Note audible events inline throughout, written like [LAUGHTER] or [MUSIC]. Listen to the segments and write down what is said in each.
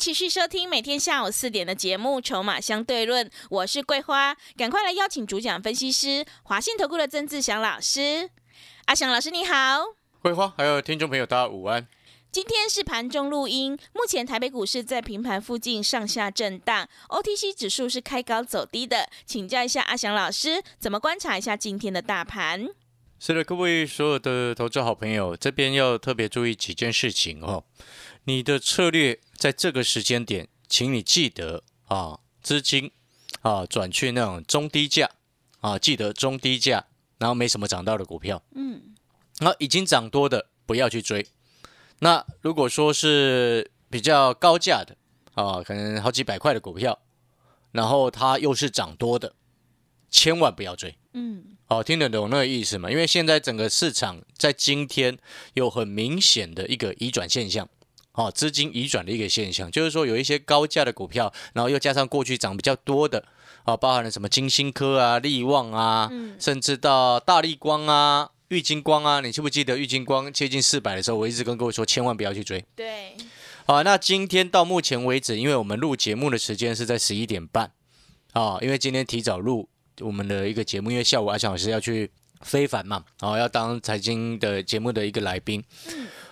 持续收听每天下午四点的节目《筹码相对论》，我是桂花，赶快来邀请主讲分析师华信投顾的曾志祥老师。阿祥老师你好，桂花还有听众朋友大家午安。今天是盘中录音，目前台北股市在平盘附近上下震荡，OTC 指数是开高走低的，请教一下阿祥老师，怎么观察一下今天的大盘？是的，各位所有的投资好朋友，这边要特别注意几件事情哦。你的策略在这个时间点，请你记得啊，资金啊转去那种中低价啊，记得中低价，然后没什么涨到的股票，嗯，那已经涨多的不要去追。那如果说是比较高价的啊，可能好几百块的股票，然后它又是涨多的，千万不要追。嗯，好，听得懂那个意思吗？因为现在整个市场在今天有很明显的一个移转现象，哦，资金移转的一个现象，就是说有一些高价的股票，然后又加上过去涨比较多的，啊，包含了什么金星科啊、利旺啊，甚至到大力光啊。玉金光啊，你记不记得玉金光接近四百的时候，我一直跟各位说，千万不要去追。对，好，那今天到目前为止，因为我们录节目的时间是在十一点半，啊，因为今天提早录我们的一个节目，因为下午阿强老师要去非凡嘛，哦，要当财经的节目的一个来宾，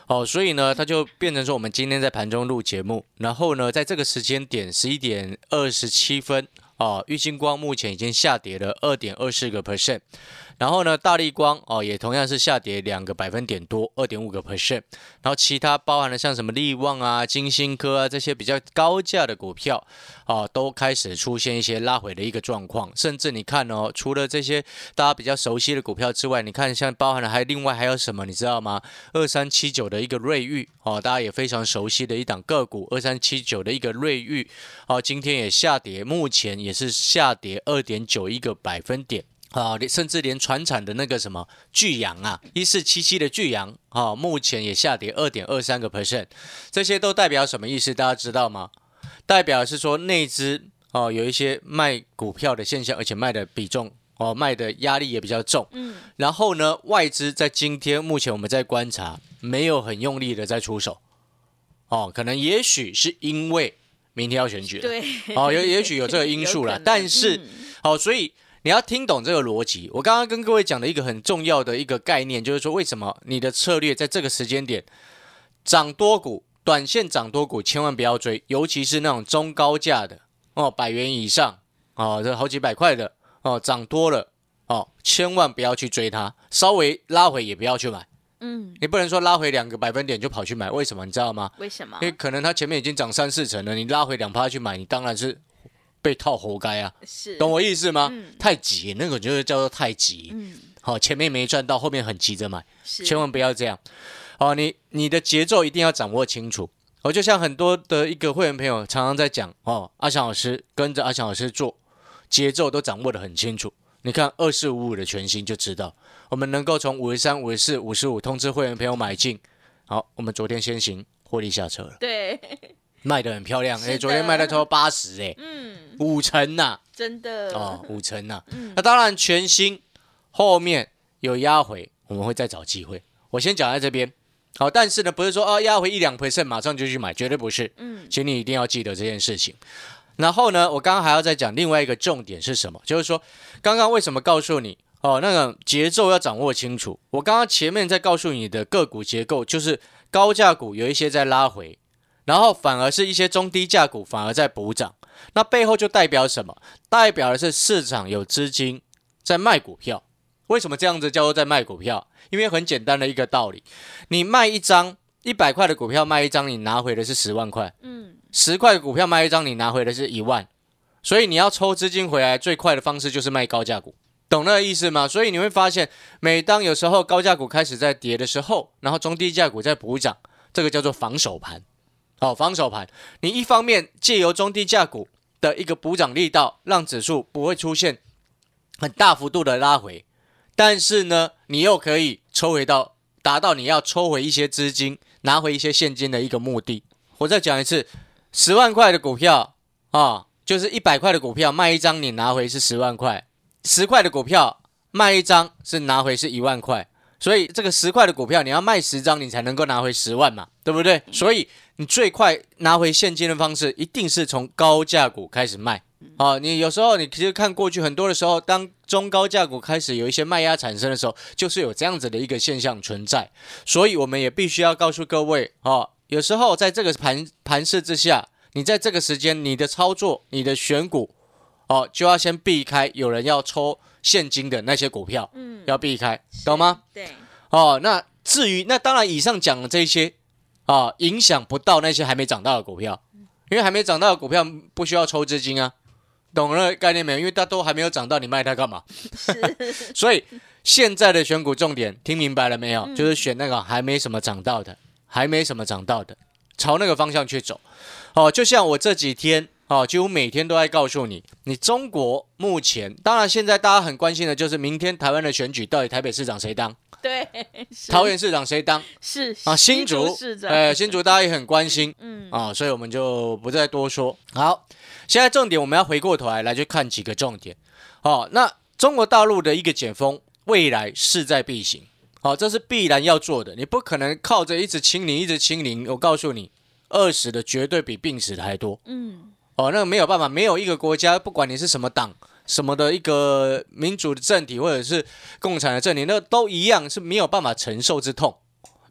哦，所以呢，它就变成说，我们今天在盘中录节目，然后呢，在这个时间点十一点二十七分，啊，玉金光目前已经下跌了二点二四个 percent。然后呢，大力光哦，也同样是下跌两个百分点多，二点五个 percent。然后其他包含了像什么利旺啊、金星科啊这些比较高价的股票啊，都开始出现一些拉回的一个状况。甚至你看哦，除了这些大家比较熟悉的股票之外，你看像包含了还另外还有什么，你知道吗？二三七九的一个瑞昱哦，大家也非常熟悉的一档个股，二三七九的一个瑞昱哦，今天也下跌，目前也是下跌二点九一个百分点。啊，甚至连船产的那个什么巨阳啊，一四七七的巨阳啊，目前也下跌二点二三个 percent，这些都代表什么意思？大家知道吗？代表是说内资哦有一些卖股票的现象，而且卖的比重哦卖的压力也比较重。嗯。然后呢，外资在今天目前我们在观察，没有很用力的在出手。哦，可能也许是因为明天要选举了。对。哦，也也许有这个因素了，[LAUGHS] 但是好，所以。你要听懂这个逻辑。我刚刚跟各位讲的一个很重要的一个概念，就是说为什么你的策略在这个时间点涨多股、短线涨多股，千万不要追，尤其是那种中高价的哦，百元以上哦，这好几百块的哦，涨多了哦，千万不要去追它，稍微拉回也不要去买。嗯，你不能说拉回两个百分点就跑去买，为什么？你知道吗？为什么？因为可能它前面已经涨三四成了，你拉回两趴去买，你当然是。被套活该啊，是懂我意思吗？太急，那个就是叫做太急。嗯，好，前面没赚到，后面很急着买，千万不要这样。哦，你你的节奏一定要掌握清楚。我，就像很多的一个会员朋友常常在讲，哦，阿强老师跟着阿强老师做，节奏都掌握的很清楚。你看二四五五的全新就知道，我们能够从五十三、五十四、五十五通知会员朋友买进。好，我们昨天先行获利下车了。对。卖的很漂亮，哎，昨天卖了超八十，哎，嗯，五成呐，真的哦，五成呐，嗯，那当然全新后面有压回，我们会再找机会。我先讲在这边，好，但是呢，不是说哦压回一两 percent 马上就去买，绝对不是，嗯，请你一定要记得这件事情。然后呢，我刚刚还要再讲另外一个重点是什么？就是说，刚刚为什么告诉你哦，那个节奏要掌握清楚？我刚刚前面在告诉你的个股结构，就是高价股有一些在拉回。然后反而是一些中低价股反而在补涨，那背后就代表什么？代表的是市场有资金在卖股票。为什么这样子叫做在卖股票？因为很简单的一个道理，你卖一张一百块的股票卖一张，你拿回的是十万块。嗯，十块的股票卖一张，你拿回的是一万。所以你要抽资金回来最快的方式就是卖高价股，懂那个意思吗？所以你会发现，每当有时候高价股开始在跌的时候，然后中低价股在补涨，这个叫做防守盘。好，防守盘，你一方面借由中低价股的一个补涨力道，让指数不会出现很大幅度的拉回，但是呢，你又可以抽回到达到你要抽回一些资金、拿回一些现金的一个目的。我再讲一次，十万块的股票啊，就是一百块的股票卖一张，你拿回是十万块；十块的股票卖一张是拿回是一万块。所以这个十块的股票，你要卖十张，你才能够拿回十万嘛，对不对？所以你最快拿回现金的方式，一定是从高价股开始卖。哦，你有时候你其实看过去很多的时候，当中高价股开始有一些卖压产生的时候，就是有这样子的一个现象存在。所以我们也必须要告诉各位，哦，有时候在这个盘盘势之下，你在这个时间你的操作、你的选股，哦，就要先避开有人要抽。现金的那些股票，嗯，要避开，懂吗？对，哦，那至于那当然，以上讲的这些啊，影响不到那些还没涨到的股票，因为还没涨到的股票不需要抽资金啊，懂了概念没有？因为它都还没有涨到，你卖它干嘛？[LAUGHS] 所以现在的选股重点听明白了没有？就是选那个还没什么涨到的，还没什么涨到的，朝那个方向去走。哦，就像我这几天。哦，几乎每天都在告诉你，你中国目前，当然现在大家很关心的就是明天台湾的选举，到底台北市长谁当？对，桃园市长谁当？是啊，新竹市长，哎，新竹大家也很关心，嗯啊，所以我们就不再多说。好，现在重点我们要回过头来来去看几个重点。哦，那中国大陆的一个解封，未来势在必行，好，这是必然要做的，你不可能靠着一直清零，一直清零。我告诉你，饿死的绝对比病死的还多。嗯。哦，那个没有办法，没有一个国家，不管你是什么党、什么的一个民主的政体，或者是共产的政体，那都一样是没有办法承受之痛，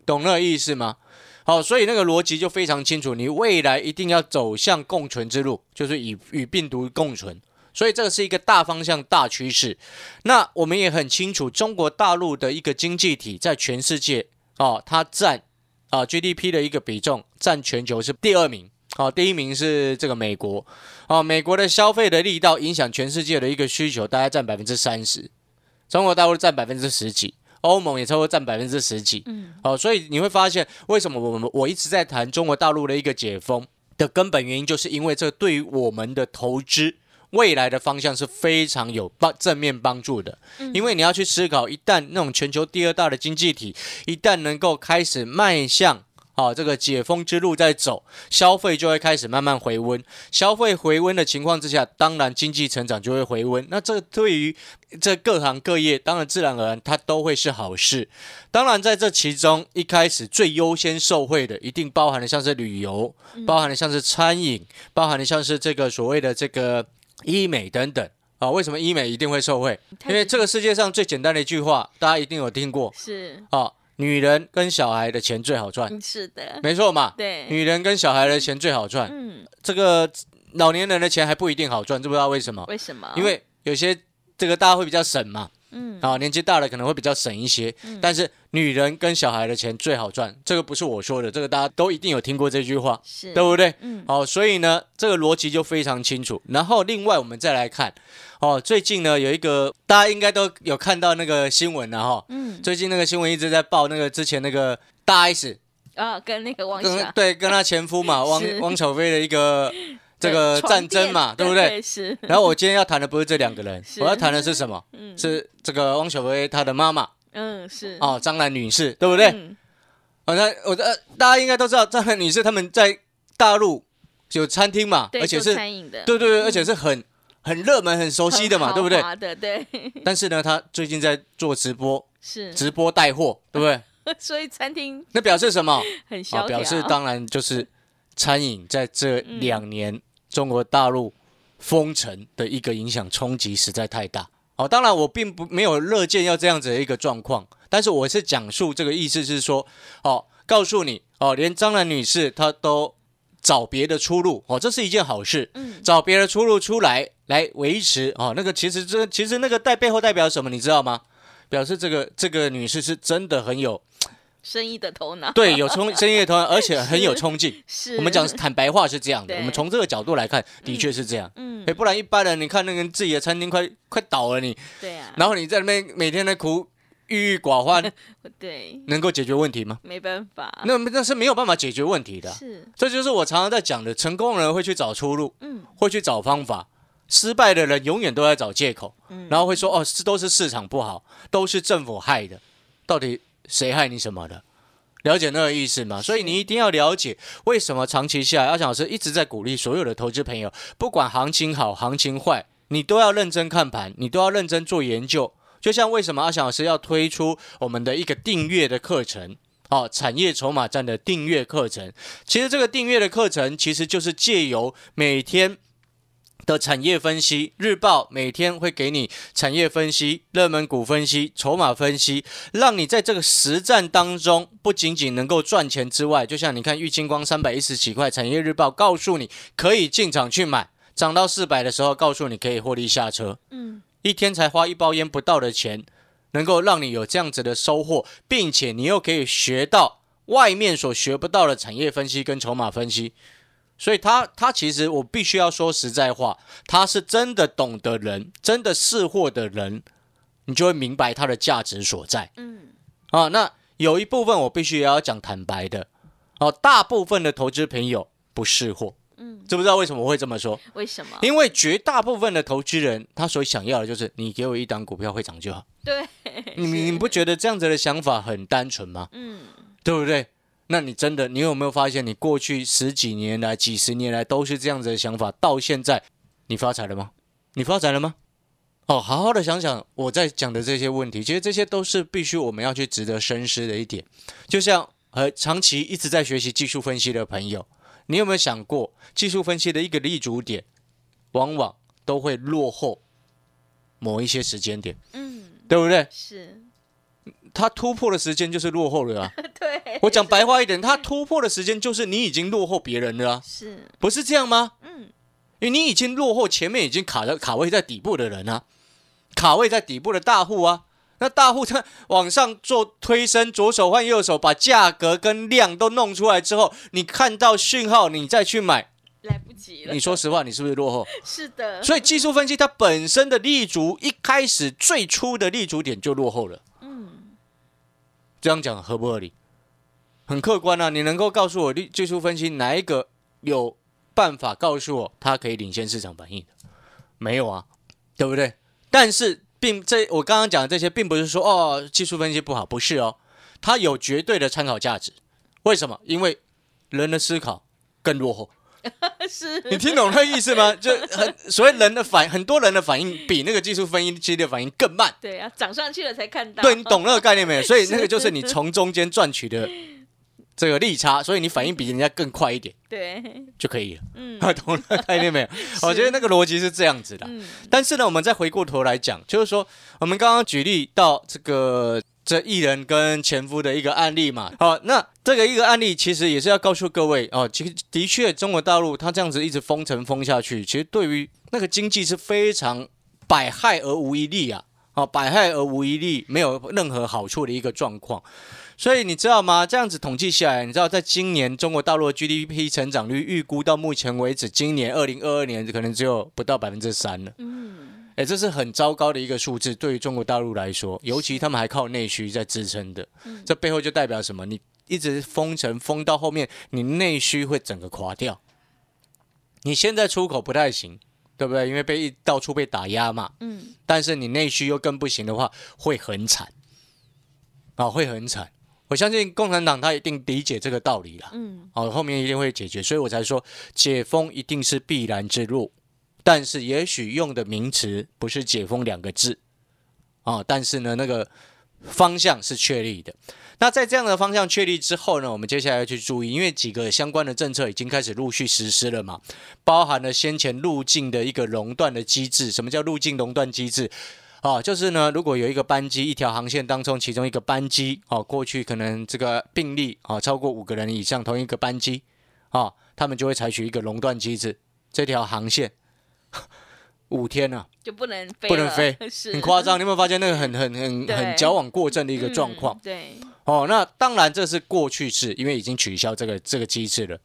懂那个意思吗？好，所以那个逻辑就非常清楚，你未来一定要走向共存之路，就是与与病毒共存，所以这个是一个大方向、大趋势。那我们也很清楚，中国大陆的一个经济体在全世界哦，它占啊 GDP 的一个比重，占全球是第二名。好，第一名是这个美国，哦，美国的消费的力道影响全世界的一个需求，大概占百分之三十，中国大陆占百分之十几，欧盟也超过占百分之十几，嗯，好，所以你会发现为什么我们我一直在谈中国大陆的一个解封的根本原因，就是因为这对于我们的投资未来的方向是非常有帮正面帮助的，因为你要去思考，一旦那种全球第二大的经济体一旦能够开始迈向。好，这个解封之路在走，消费就会开始慢慢回温。消费回温的情况之下，当然经济成长就会回温。那这对于这各行各业，当然自然而然它都会是好事。当然在这其中，一开始最优先受惠的，一定包含的像是旅游，包含的像是餐饮，包含的像是这个所谓的这个医美等等。啊，为什么医美一定会受惠？因为这个世界上最简单的一句话，大家一定有听过，是啊。女人跟小孩的钱最好赚，是的，没错嘛。对，女人跟小孩的钱最好赚。嗯，这个老年人的钱还不一定好赚，知不知道为什么？为什么？因为有些这个大家会比较省嘛。嗯，啊，年纪大了可能会比较省一些，但是女人跟小孩的钱最好赚，这个不是我说的，这个大家都一定有听过这句话，是对不对？嗯，好，所以呢，这个逻辑就非常清楚。然后另外我们再来看，哦，最近呢有一个大家应该都有看到那个新闻了哈，嗯，最近那个新闻一直在报那个之前那个大 S 啊，跟那个王跟对跟他前夫嘛，[LAUGHS] 汪汪小菲的一个。这个战争嘛，对不对？是。然后我今天要谈的不是这两个人，[LAUGHS] 我要谈的是什么？嗯，是这个汪小菲他的妈妈。嗯，是。哦，张兰女士，对不对？嗯。好，那我的大家应该都知道，张兰女士他们在大陆有餐厅嘛，而且是餐饮的，对对对，而且是很很热门、很熟悉的嘛，对不对？的对。[LAUGHS] 但是呢，他最近在做直播，是直播带货，对不对？[LAUGHS] 所以餐厅那表示什么？[LAUGHS] 很萧表示当然就是餐饮在这两年。中国大陆封城的一个影响冲击实在太大。哦，当然我并不没有乐见要这样子的一个状况，但是我是讲述这个意思是说，哦，告诉你，哦，连张兰女士她都找别的出路，哦，这是一件好事。嗯，找别的出路出来来维持，哦，那个其实这其实那个代背后代表什么，你知道吗？表示这个这个女士是真的很有。[LAUGHS] 生意的头脑对，有冲生意的头脑，而且很有冲劲。是，我们讲坦白话是这样的。我们从这个角度来看，的确是这样。嗯，哎，不然一般人，你看那个自己的餐厅快快倒了，你对啊，然后你在那边每天在苦郁郁寡欢 [LAUGHS] 对，能够解决问题吗？没办法，那那是没有办法解决问题的啊。是，这就是我常常在讲的，成功人会去找出路，嗯会去找方法。失败的人永远都在找借口，嗯，然后会说：“哦，这都是市场不好，都是政府害的。”到底谁害你什么的？了解那个意思吗？所以你一定要了解为什么长期下来，阿强老师一直在鼓励所有的投资朋友，不管行情好行情坏，你都要认真看盘，你都要认真做研究。就像为什么阿强老师要推出我们的一个订阅的课程。哦，产业筹码站的订阅课程，其实这个订阅的课程其实就是借由每天的产业分析日报，每天会给你产业分析、热门股分析、筹码分析，让你在这个实战当中不仅仅能够赚钱之外，就像你看玉金光三百一十几块，产业日报告诉你可以进场去买，涨到四百的时候告诉你可以获利下车，嗯，一天才花一包烟不到的钱，能够让你有这样子的收获，并且你又可以学到外面所学不到的产业分析跟筹码分析。所以他他其实我必须要说实在话，他是真的懂的人，真的识货的人，你就会明白它的价值所在。嗯，啊，那有一部分我必须也要讲坦白的，哦，大部分的投资朋友不识货，嗯，知不知道为什么我会这么说？为什么？因为绝大部分的投资人，他所想要的就是你给我一档股票会涨就好。对，你你不觉得这样子的想法很单纯吗？嗯，对不对？那你真的，你有没有发现，你过去十几年来、几十年来都是这样子的想法，到现在你发财了吗？你发财了吗？哦，好好的想想我在讲的这些问题，其实这些都是必须我们要去值得深思的一点。就像呃，长期一直在学习技术分析的朋友，你有没有想过，技术分析的一个立足点，往往都会落后某一些时间点，嗯，对不对？是，它突破的时间就是落后了啊。[LAUGHS] 对，我讲白话一点，它突破的时间就是你已经落后别人了啊，是，不是这样吗？嗯，因为你已经落后前面已经卡在卡位在底部的人啊，卡位在底部的大户啊，那大户他往上做推升，左手换右手，把价格跟量都弄出来之后，你看到讯号，你再去买，来不及了。你说实话，你是不是落后？[LAUGHS] 是的，所以技术分析它本身的立足，一开始最初的立足点就落后了。这样讲合不合理？很客观啊，你能够告诉我技技术分析哪一个有办法告诉我它可以领先市场反应的？没有啊，对不对？但是并这我刚刚讲的这些，并不是说哦技术分析不好，不是哦，它有绝对的参考价值。为什么？因为人的思考更落后。[LAUGHS] 是，你听懂那个意思吗？[LAUGHS] 就很所谓人的反，很多人的反应比那个技术分析的反应更慢。对啊，涨上去了才看到。对你懂那个概念没有？所以那个就是你从中间赚取的 [LAUGHS] 这个利差，所以你反应比人家更快一点对，就可以了。嗯懂那个概念没有？我觉得那个逻辑是这样子的。嗯，但是呢，我们再回过头来讲，就是说我们刚刚举例到这个这艺人跟前夫的一个案例嘛。好，那这个一个案例其实也是要告诉各位哦，其实的确中国大陆它这样子一直封城封下去，其实对于那个经济是非常百害而无一利啊。哦，百害而无一利，没有任何好处的一个状况。所以你知道吗？这样子统计下来，你知道在今年中国大陆的 GDP 成长率预估到目前为止，今年二零二二年可能只有不到百分之三了。嗯，哎，这是很糟糕的一个数字，对于中国大陆来说，尤其他们还靠内需在支撑的，嗯这背后就代表什么？你一直封城封到后面，你内需会整个垮掉。你现在出口不太行，对不对？因为被到处被打压嘛。嗯，但是你内需又更不行的话，会很惨，啊，会很惨。我相信共产党他一定理解这个道理啦，嗯，哦，后面一定会解决，所以我才说解封一定是必然之路，但是也许用的名词不是解封两个字，啊，但是呢，那个方向是确立的。那在这样的方向确立之后呢，我们接下来要去注意，因为几个相关的政策已经开始陆续实施了嘛，包含了先前入境的一个熔断的机制。什么叫入境熔断机制？啊，就是呢，如果有一个班机，一条航线当中其中一个班机，哦、过去可能这个病例啊、超过五个人以上，同一个班机，啊、他们就会采取一个熔断机制，这条航线五天啊，就不能飞，不能飞，[LAUGHS] 很夸张。你有没有发现那个很很很很矫枉过正的一个状况？嗯对，哦，那当然这是过去式，因为已经取消这个这个机制了。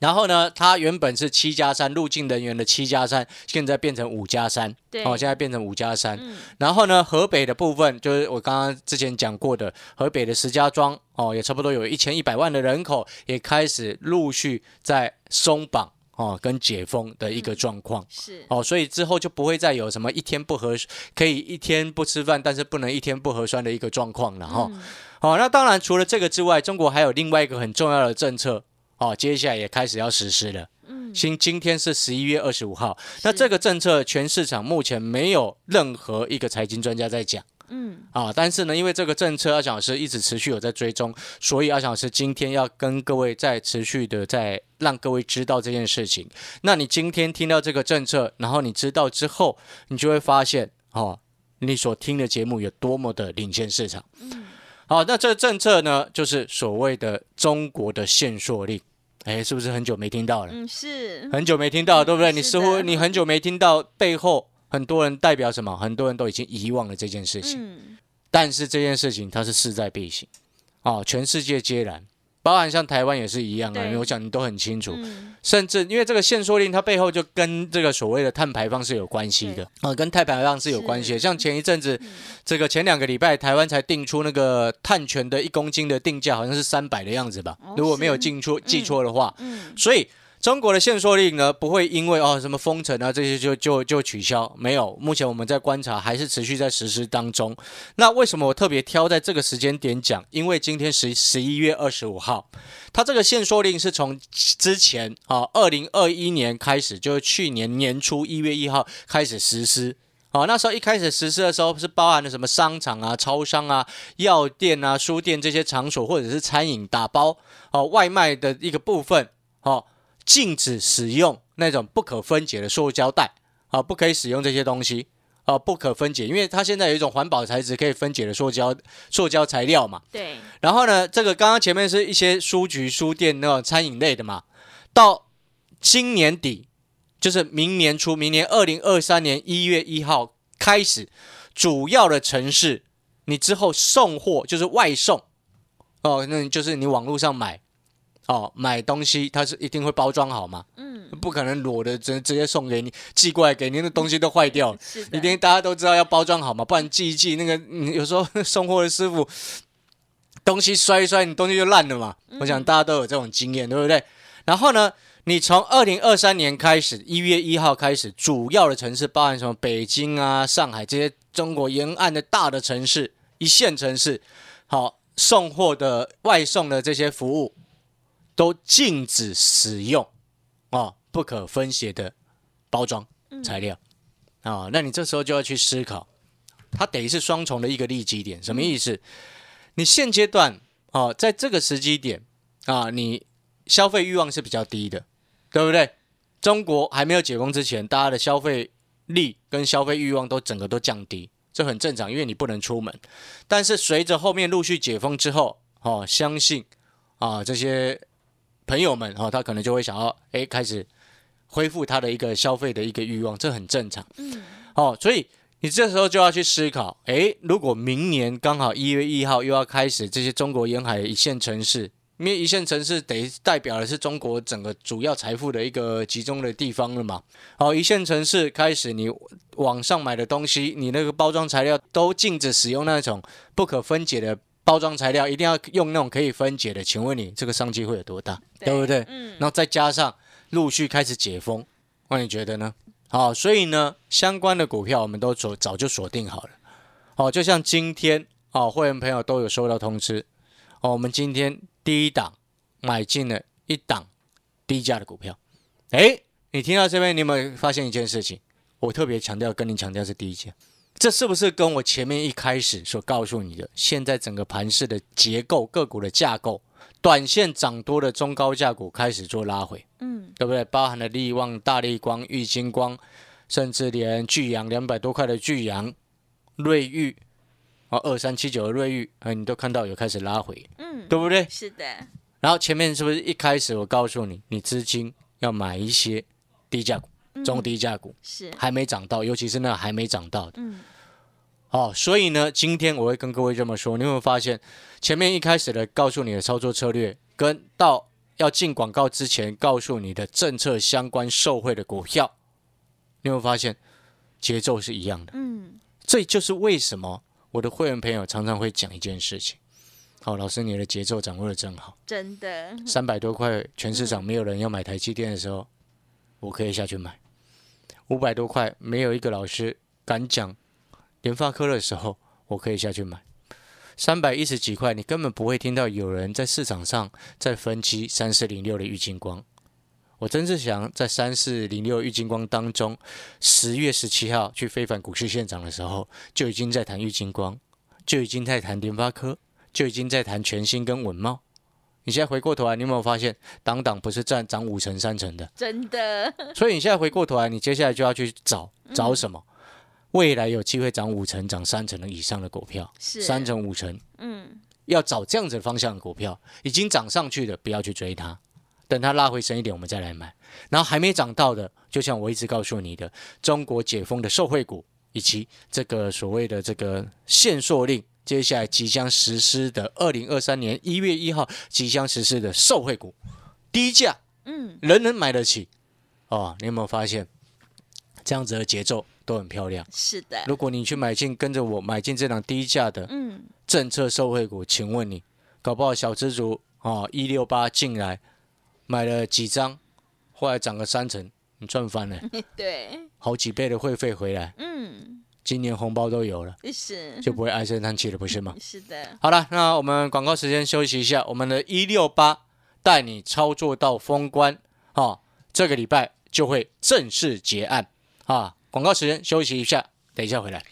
然后呢，它原本是七加三入境人员的七加三，现在变成五加三，对，哦，现在变成五加三。嗯。然后呢，河北的部分就是我刚刚之前讲过的，河北的石家庄哦，也差不多有一千一百万的人口，也开始陆续在松绑哦跟解封的一个状况。是，哦，所以之后就不会再有什么一天不合，可以一天不吃饭，但是不能一天不核酸的一个状况了哈。嗯好、那当然除了这个之外，中国还有另外一个很重要的政策哦，接下来也开始要实施了。嗯，今今天是十一月二十五号，那这个政策全市场目前没有任何一个财经专家在讲嗯啊，但是呢，因为这个政策阿翔老师一直持续有在追踪，所以阿翔老师今天要跟各位再持续的在让各位知道这件事情。那你今天听到这个政策，然后你知道之后，你就会发现哦，你所听的节目有多么的领先市场。嗯好，那这个政策呢，就是所谓的中国的限缩令，哎，是不是很久没听到了？嗯是，很久没听到，对不对？你似乎你很久没听到，背后很多人代表什么？很多人都已经遗忘了这件事情。嗯但是这件事情它是势在必行，哦，全世界皆然，包含像台湾也是一样啊。对我想你都很清楚。嗯甚至因为这个限缩令，它背后就跟这个所谓的碳排放是有关系的啊、跟碳排放是有关系的。像前一阵子，嗯这个前两个礼拜，台湾才定出那个碳权的一公斤的定价，好像是三百的样子吧哦，如果没有是记错记错的话。嗯所以中国的限缩令呢，不会因为哦什么封城啊这些就就就取消，没有。目前我们在观察，还是持续在实施当中。那为什么我特别挑在这个时间点讲？因为今天十十一月二十五号，它这个限缩令是从之前啊二零二一年开始，就是去年年初一月一号开始实施。哦，那时候一开始实施的时候，是包含了什么商场啊、超商啊、药店啊、书店这些场所，或者是餐饮打包哦外卖的一个部分，哦，禁止使用那种不可分解的塑胶袋，啊，不可以使用这些东西，啊，不可分解，因为它现在有一种环保材质可以分解的塑胶塑胶材料嘛。对，然后呢，这个刚刚前面是一些书局、书店那种餐饮类的嘛，到今年底，就是明年初，明年二零二三年一月一号开始，主要的城市，你之后送货就是外送，哦，那就是你网络上买，哦，买东西它是一定会包装好嘛，嗯不可能裸的直直接送给你，寄过来给您的东西都坏掉了。[LAUGHS] 是，一定大家都知道要包装好嘛，不然寄一寄那个，嗯 [LAUGHS] 有时候送货的师傅东西摔一摔，你东西就烂了嘛。我想大家都有这种经验，对不对？然后呢，你从二零二三年开始，一月一号开始，主要的城市包含什么北京啊、上海这些中国沿岸的大的城市、一线城市，好送货的外送的这些服务都禁止使用哦不可分解的包装材料。啊、那你这时候就要去思考，它等于是双重的一个利基点，什么意思？你现阶段哦，在这个时机点啊，你消费欲望是比较低的，对不对？中国还没有解封之前，大家的消费力跟消费欲望都整个都降低，这很正常，因为你不能出门。但是随着后面陆续解封之后，哦，相信啊这些朋友们哈，他可能就会想要哎开始恢复他的一个消费的一个欲望，这很正常。嗯哦，所以你这时候就要去思考，诶，如果明年刚好一月一号又要开始这些中国沿海一线城市，因为一线城市等于代表的是中国整个主要财富的一个集中的地方了嘛。好，一线城市开始你网上买的东西，你那个包装材料都禁止使用那种不可分解的包装材料，一定要用那种可以分解的。请问你这个商机会有多大？对不对？嗯然后再加上陆续开始解封，那你觉得呢？好，所以呢，相关的股票我们都锁早就锁定好了。哦，就像今天哦，会员朋友都有收到通知，哦，我们今天第一档买进了一档低价的股票。诶，你听到这边，你有没有发现一件事情？我特别强调，跟你强调是低价，这是不是跟我前面一开始所告诉你的，现在整个盘势的结构、个股的架构，短线涨多的中高价股开始做拉回？嗯对不对？包含了力旺、大力光、玉金光，甚至连巨阳两百多块的巨阳、瑞玉，哦，二三七九的瑞玉，哎，你都看到有开始拉回，嗯，对不对？是的，然后前面是不是一开始我告诉你，你资金要买一些低价股、中低价股，是，还没涨到，尤其是那还没涨到的。嗯哦，所以呢，今天我会跟各位这么说，你有没有发现，前面一开始的告诉你的操作策略，跟到要进广告之前告诉你的政策相关受惠的股票，你有没有发现节奏是一样的？嗯，这就是为什么我的会员朋友常常会讲一件事情。好，老师，你的节奏掌握的真好。真的，三百多块，全市场没有人要买台积电的时候，我可以下去买。五百多块，没有一个老师敢讲联发科的时候，我可以下去买。三百一十几块，你根本不会听到有人在市场上在分析三四零六的郁金光。我曾志祥在三四零六郁金光当中，十月十七号去非凡股市现场的时候，就已经在谈郁金光，就已经在谈联发科，就已经在谈全新跟稳茂。你现在回过头来，你有没有发现，档档不是占涨五成三成的？真的，[LAUGHS] 所以你现在回过头来，你接下来就要去找找什么？未来有机会涨五成、涨三成的以上的股票，是三成、五成，嗯，要找这样子方向的股票，已经涨上去的不要去追它，等它拉回升一点，我们再来买。然后还没涨到的，就像我一直告诉你的，中国解封的受惠股，以及这个所谓的这个限售令，接下来即将实施的二零二三年一月一号即将实施的受惠股，低价，嗯，人人买得起。哦，你有没有发现这样子的节奏都很漂亮？是的，如果你去买进，跟着我买进这档低价的嗯，政策受惠股，请问你搞不好小资族哦一六八进来买了几张，后来涨个三成，你赚翻了，[LAUGHS] 对，好几倍的会费回来，嗯，今年红包都有了，[LAUGHS] 是，就不会唉声叹气了，不是吗？[LAUGHS] 是的，好了，那我们广告时间休息一下，我们的一六八带你操作到封关哦，这个礼拜就会正式结案啊。广告时间休息一下，等一下回来。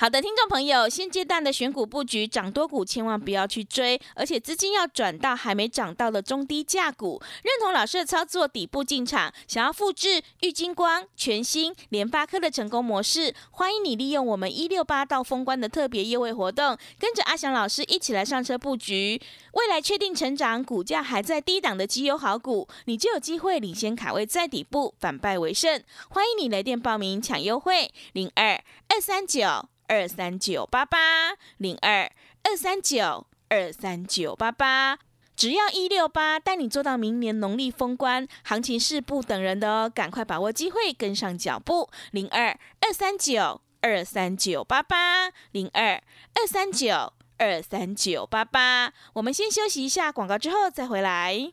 好的，听众朋友，现阶段的选股布局，涨多股千万不要去追，而且资金要转到还没涨到的中低价股。认同老师的操作，底部进场，想要复制玉金光、全新、联发科的成功模式，欢迎你利用我们一六八到封关的特别优惠活动，跟着阿翔老师一起来上车布局。未来确定成长，股价还在低档的绩优好股，你就有机会领先卡位在底部，反败为胜。欢迎你来电报名抢优惠，零二二三九。二三九八八零二二三九二三九八八，只要一六八，带你做到明年农历封关，行情是不等人的哦，赶快把握机会，跟上脚步。零二二三九二三九八八零二二三九二三九八八，我们先休息一下广告，之后再回来。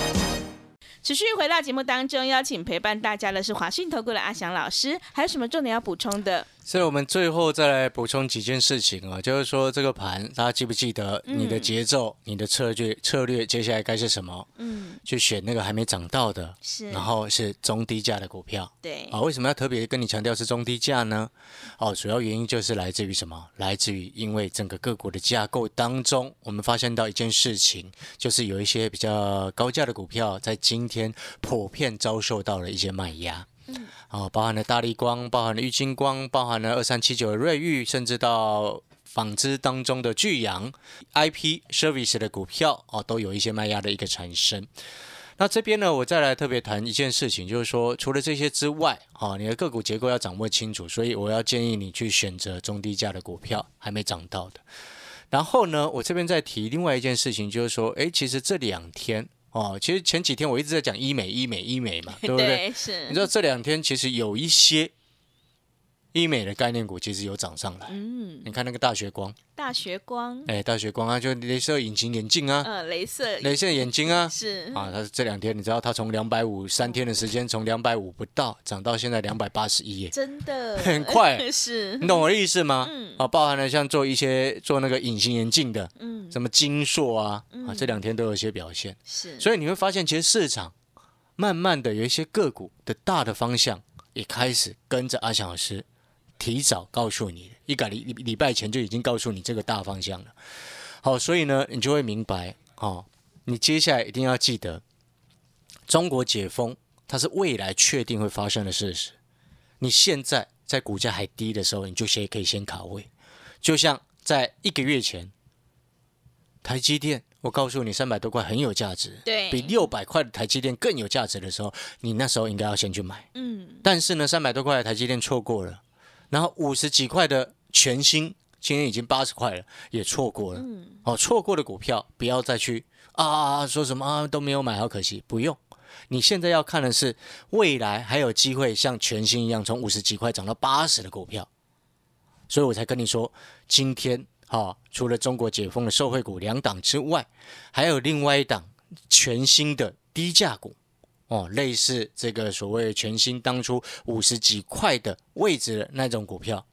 持续回到节目当中，邀请陪伴大家的是华讯投顾的阿翔老师，还有什么重点要补充的？所以我们最后再来补充几件事情啊，就是说这个盘，大家记不记得你的节奏、你的策略策略，接下来该是什么？嗯，去选那个还没涨到的，是，然后是中低价的股票。对，啊，为什么要特别跟你强调是中低价呢？哦，主要原因就是来自于什么？来自于因为整个个股的架构当中，我们发现到一件事情，就是有一些比较高价的股票，在今天普遍遭受到了一些卖压。嗯，哦，包含了大力光，包含了玉金光，包含了二三七九的瑞昱，甚至到纺织当中的巨阳、IP Service 的股票，哦，都有一些卖压的一个产生。那这边呢，我再来特别谈一件事情，就是说，除了这些之外，啊，你的个股结构要掌握清楚，所以我要建议你去选择中低价的股票，还没涨到的。然后呢，我这边再提另外一件事情，就是说，诶，其实这两天哦，其实前几天我一直在讲医美、医美、医美嘛，[LAUGHS] 对不对？是，你知道这两天其实有一些医美的概念股其实有涨上来。嗯，你看那个大学光，大学光，哎，大学光啊，就镭射隐形眼镜啊，呃，镭射。镭射眼睛啊，是。啊，它这两天你知道它从两百五三天的时间，从两百五不到涨到现在两百八十一耶，真的。很快 [LAUGHS] 是。你懂我的意思吗？嗯。啊，包含了像做一些做那个隐形眼镜的，嗯，什么金硕啊，啊，嗯这两天都有一些表现，是，所以你会发现，其实市场慢慢的有一些个股的大的方向也开始跟着阿翔老师提早告诉你，一个礼礼礼拜前就已经告诉你这个大方向了。好，所以呢，你就会明白，哦，你接下来一定要记得，中国解封，它是未来确定会发生的事实。你现在在股价还低的时候，你就先可以先卡位，就像在一个月前，台积电，我告诉你三百多块很有价值，对比六百块的台积电更有价值的时候，你那时候应该要先去买。嗯，但是呢，三百多块的台积电错过了，然后五十几块的全新，今天已经八十块了，也错过了。嗯哦，错过的股票不要再去啊说什么啊都没有买，好可惜，不用。你现在要看的是未来还有机会像全新一样从五十几块涨到八十的股票，所以我才跟你说，今天哈、除了中国解封的受惠股两档之外，还有另外一档全新的低价股。哦，类似这个所谓全新当初五十几块的位置的那种股票，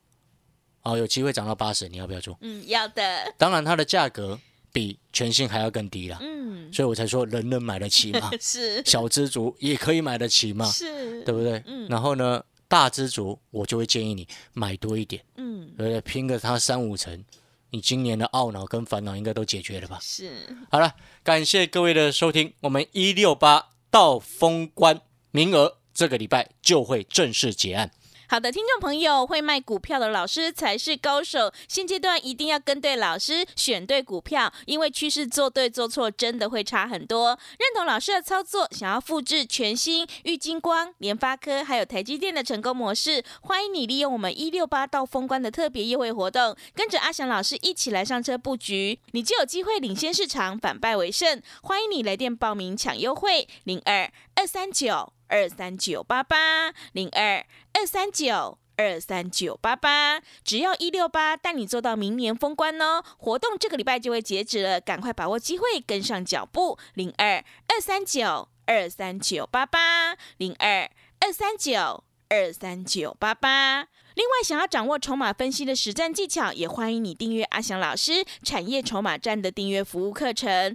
哦，有机会涨到八十，你要不要做？嗯，要的，当然，它的价格比全新还要更低了，嗯，所以我才说人人买得起嘛，[LAUGHS] 是。小资族也可以买得起嘛，是，对不对？嗯。然后呢，大资族我就会建议你买多一点，嗯，对不对？拼个它三五成，你今年的懊恼跟烦恼应该都解决了吧？是，好了，感谢各位的收听，我们一六八到封关名额这个礼拜就会正式结案。好的，听众朋友，会卖股票的老师才是高手。现阶段一定要跟对老师，选对股票，因为趋势做对做错真的会差很多。认同老师的操作，想要复制全新玉金光、联发科还有台积电的成功模式，欢迎你利用我们一六八到封关的特别优惠活动，跟着阿翔老师一起来上车布局，你就有机会领先市场，反败为胜。欢迎你来电报名抢优惠，零二二三九二三九八八零二。二三九二三九八八，只要一六八，带你做到明年封关哦。活动这个礼拜就会截止了，赶快把握机会，跟上脚步。零二二三九二三九八八，零二二三九二三九八八。另外，想要掌握筹码分析的实战技巧，也欢迎你订阅阿翔老师产业筹码站的订阅服务课程。